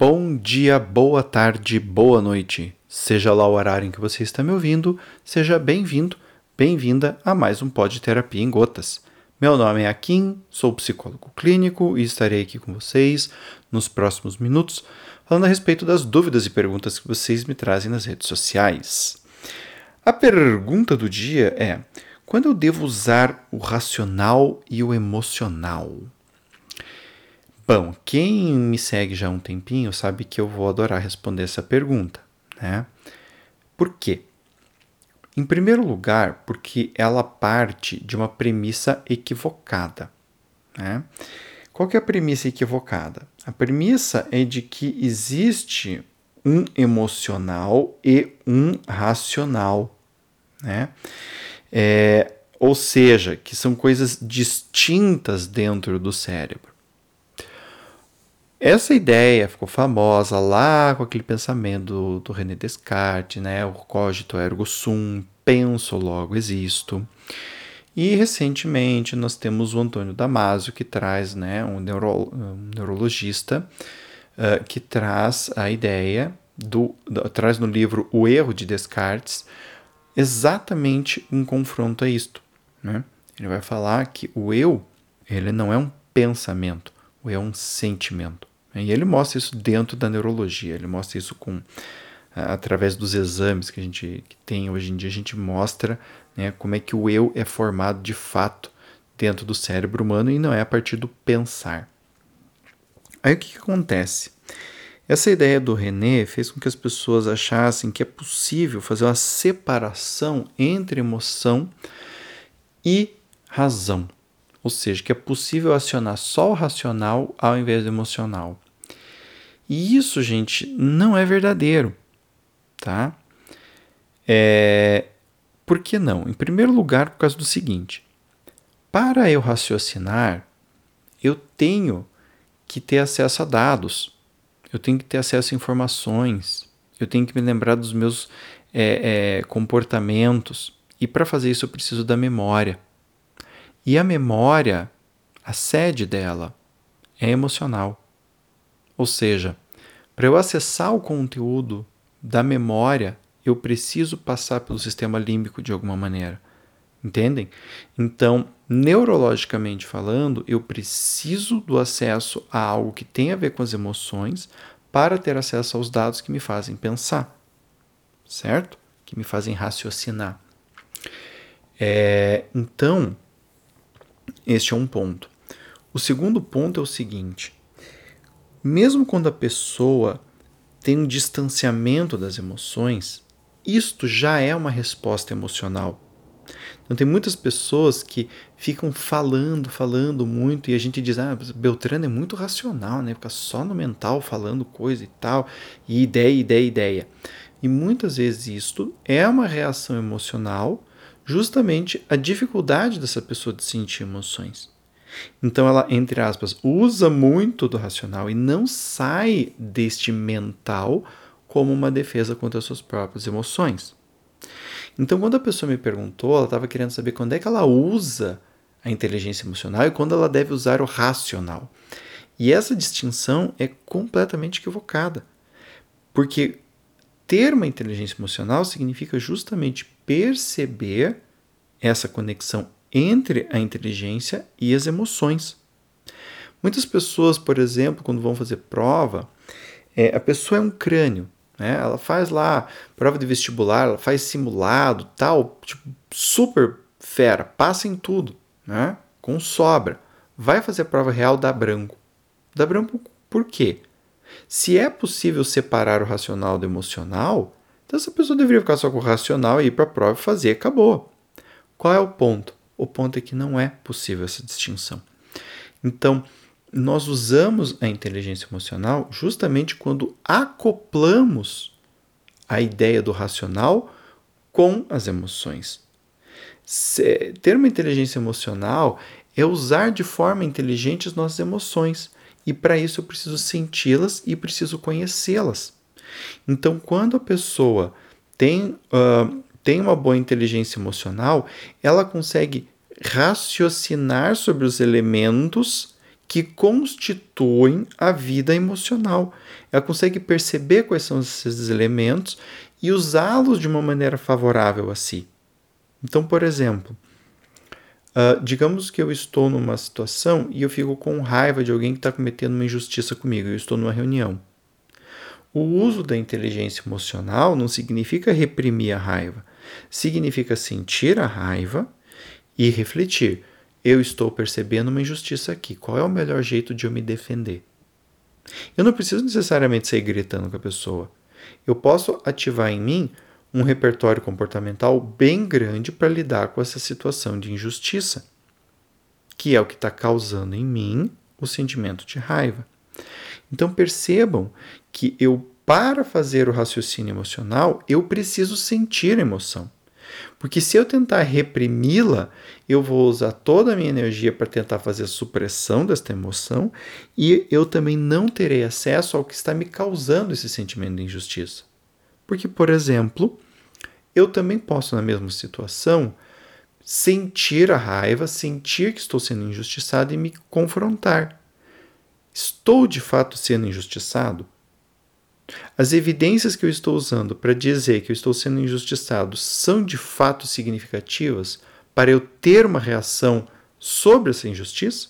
Bom dia, boa tarde, boa noite. Seja lá o horário em que você está me ouvindo, seja bem-vindo, bem-vinda a mais um Pod Terapia em Gotas. Meu nome é Akin, sou psicólogo clínico e estarei aqui com vocês nos próximos minutos falando a respeito das dúvidas e perguntas que vocês me trazem nas redes sociais. A pergunta do dia é: quando eu devo usar o racional e o emocional? Bom, quem me segue já há um tempinho sabe que eu vou adorar responder essa pergunta, né? Por quê? Em primeiro lugar, porque ela parte de uma premissa equivocada, né? Qual é a premissa equivocada? A premissa é de que existe um emocional e um racional, né? É, ou seja, que são coisas distintas dentro do cérebro. Essa ideia ficou famosa lá com aquele pensamento do, do René Descartes, né? O cogito ergo sum, penso logo existo. E recentemente nós temos o Antônio Damasio que traz, né, um, neuro, um neurologista uh, que traz a ideia do, do, traz no livro O Erro de Descartes exatamente um confronto a isto, né? Ele vai falar que o eu ele não é um pensamento, o eu é um sentimento. E ele mostra isso dentro da neurologia, ele mostra isso com através dos exames que a gente que tem hoje em dia, a gente mostra né, como é que o eu é formado de fato dentro do cérebro humano e não é a partir do pensar. Aí o que, que acontece? Essa ideia do René fez com que as pessoas achassem que é possível fazer uma separação entre emoção e razão. Ou seja, que é possível acionar só o racional ao invés do emocional. E isso, gente, não é verdadeiro, tá? É... Por que não? Em primeiro lugar, por causa do seguinte: para eu raciocinar, eu tenho que ter acesso a dados, eu tenho que ter acesso a informações, eu tenho que me lembrar dos meus é, é, comportamentos. E para fazer isso, eu preciso da memória. E a memória, a sede dela, é emocional. Ou seja, para eu acessar o conteúdo da memória, eu preciso passar pelo sistema límbico de alguma maneira. Entendem? Então, neurologicamente falando, eu preciso do acesso a algo que tem a ver com as emoções para ter acesso aos dados que me fazem pensar, certo? Que me fazem raciocinar. É, então, este é um ponto. O segundo ponto é o seguinte: mesmo quando a pessoa tem um distanciamento das emoções, isto já é uma resposta emocional. Então tem muitas pessoas que ficam falando, falando muito e a gente diz, ah, Beltrano é muito racional, né? Fica só no mental falando coisa e tal, e ideia, ideia, ideia. E muitas vezes isto é uma reação emocional justamente a dificuldade dessa pessoa de sentir emoções. Então ela, entre aspas, usa muito do racional e não sai deste mental como uma defesa contra as suas próprias emoções. Então, quando a pessoa me perguntou, ela estava querendo saber quando é que ela usa a inteligência emocional e quando ela deve usar o racional. E essa distinção é completamente equivocada. Porque ter uma inteligência emocional significa justamente perceber essa conexão entre a inteligência e as emoções. Muitas pessoas, por exemplo, quando vão fazer prova, é, a pessoa é um crânio, né? Ela faz lá prova de vestibular, ela faz simulado, tal, tipo, super fera, passa em tudo, né? Com sobra. Vai fazer a prova real, dá branco. Dá branco por quê? Se é possível separar o racional do emocional, então essa pessoa deveria ficar só com o racional e ir para a prova e fazer, acabou. Qual é o ponto? O ponto é que não é possível essa distinção. Então, nós usamos a inteligência emocional justamente quando acoplamos a ideia do racional com as emoções. Se, ter uma inteligência emocional é usar de forma inteligente as nossas emoções. E para isso eu preciso senti-las e preciso conhecê-las. Então, quando a pessoa tem, uh, tem uma boa inteligência emocional, ela consegue raciocinar sobre os elementos que constituem a vida emocional. Ela consegue perceber quais são esses elementos e usá-los de uma maneira favorável a si. Então, por exemplo, uh, digamos que eu estou numa situação e eu fico com raiva de alguém que está cometendo uma injustiça comigo, eu estou numa reunião. O uso da inteligência emocional não significa reprimir a raiva, significa sentir a raiva e refletir. Eu estou percebendo uma injustiça aqui. Qual é o melhor jeito de eu me defender? Eu não preciso necessariamente sair gritando com a pessoa. Eu posso ativar em mim um repertório comportamental bem grande para lidar com essa situação de injustiça, que é o que está causando em mim o sentimento de raiva. Então percebam que eu, para fazer o raciocínio emocional, eu preciso sentir a emoção. Porque se eu tentar reprimi-la, eu vou usar toda a minha energia para tentar fazer a supressão desta emoção e eu também não terei acesso ao que está me causando esse sentimento de injustiça. Porque, por exemplo, eu também posso, na mesma situação, sentir a raiva, sentir que estou sendo injustiçado e me confrontar. Estou de fato sendo injustiçado? As evidências que eu estou usando para dizer que eu estou sendo injustiçado são de fato significativas para eu ter uma reação sobre essa injustiça?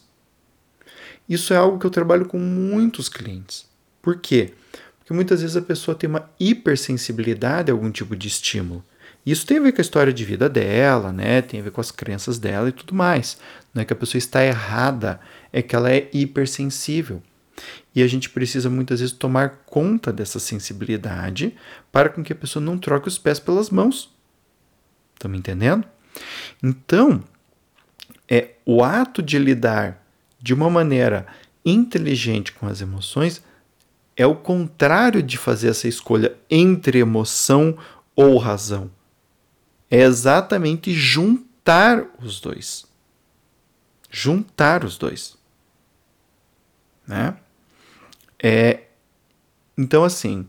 Isso é algo que eu trabalho com muitos clientes. Por quê? Porque muitas vezes a pessoa tem uma hipersensibilidade a algum tipo de estímulo. Isso tem a ver com a história de vida dela, né? Tem a ver com as crenças dela e tudo mais. Não é que a pessoa está errada, é que ela é hipersensível. E a gente precisa muitas vezes tomar conta dessa sensibilidade para com que a pessoa não troque os pés pelas mãos. Estão me entendendo? Então, é o ato de lidar de uma maneira inteligente com as emoções é o contrário de fazer essa escolha entre emoção ou razão. É exatamente juntar os dois. Juntar os dois. Né? É, então, assim,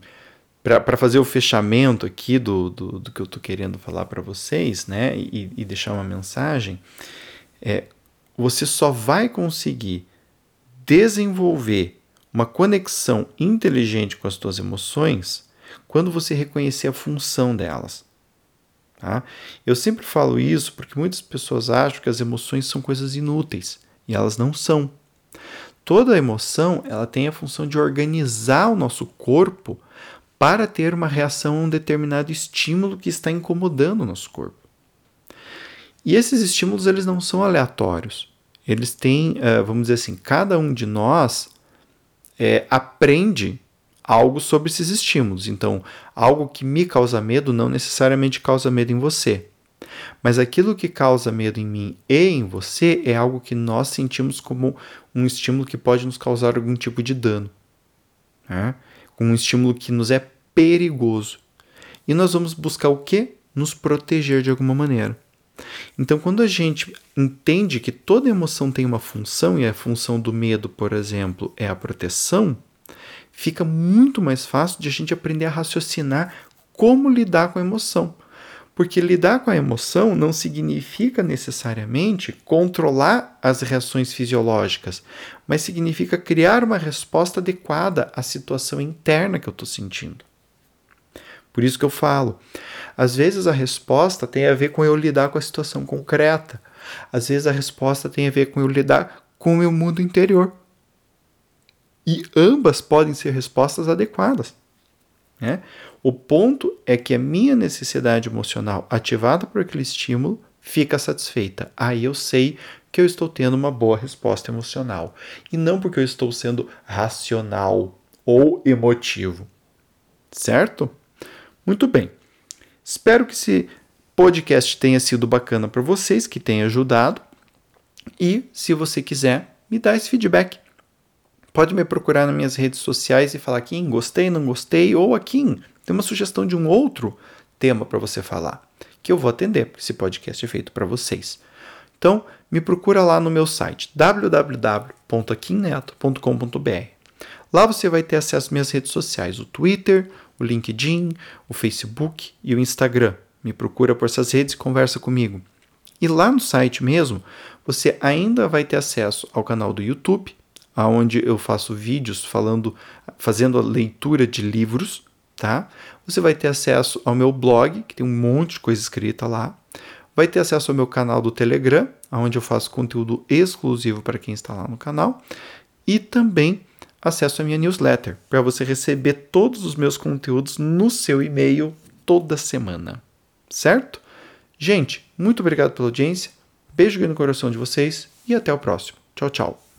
para fazer o fechamento aqui do, do, do que eu estou querendo falar para vocês, né, e, e, deixar uma mensagem, é, você só vai conseguir desenvolver uma conexão inteligente com as suas emoções quando você reconhecer a função delas. Tá? Eu sempre falo isso porque muitas pessoas acham que as emoções são coisas inúteis e elas não são. Toda emoção ela tem a função de organizar o nosso corpo para ter uma reação a um determinado estímulo que está incomodando o nosso corpo. E esses estímulos eles não são aleatórios. Eles têm, uh, vamos dizer assim, cada um de nós é, aprende algo sobre esses estímulos. Então, algo que me causa medo não necessariamente causa medo em você. Mas aquilo que causa medo em mim e em você é algo que nós sentimos como um estímulo que pode nos causar algum tipo de dano. Né? Um estímulo que nos é perigoso. E nós vamos buscar o que? Nos proteger de alguma maneira. Então, quando a gente entende que toda emoção tem uma função, e a função do medo, por exemplo, é a proteção, fica muito mais fácil de a gente aprender a raciocinar como lidar com a emoção. Porque lidar com a emoção não significa necessariamente controlar as reações fisiológicas, mas significa criar uma resposta adequada à situação interna que eu estou sentindo. Por isso que eu falo, às vezes a resposta tem a ver com eu lidar com a situação concreta, às vezes a resposta tem a ver com eu lidar com o meu mundo interior. E ambas podem ser respostas adequadas. Né? O ponto é que a minha necessidade emocional ativada por aquele estímulo fica satisfeita. Aí eu sei que eu estou tendo uma boa resposta emocional. E não porque eu estou sendo racional ou emotivo. Certo? Muito bem. Espero que esse podcast tenha sido bacana para vocês, que tenha ajudado. E se você quiser, me dá esse feedback. Pode me procurar nas minhas redes sociais e falar aqui, gostei, não gostei, ou aqui, tem uma sugestão de um outro tema para você falar, que eu vou atender, porque esse podcast é feito para vocês. Então, me procura lá no meu site www.aquinneto.com.br. Lá você vai ter acesso às minhas redes sociais, o Twitter, o LinkedIn, o Facebook e o Instagram. Me procura por essas redes e conversa comigo. E lá no site mesmo, você ainda vai ter acesso ao canal do YouTube, onde eu faço vídeos falando, fazendo a leitura de livros, tá? Você vai ter acesso ao meu blog, que tem um monte de coisa escrita lá. Vai ter acesso ao meu canal do Telegram, onde eu faço conteúdo exclusivo para quem está lá no canal. E também acesso à minha newsletter, para você receber todos os meus conteúdos no seu e-mail toda semana. Certo? Gente, muito obrigado pela audiência. Beijo no coração de vocês e até o próximo. Tchau, tchau.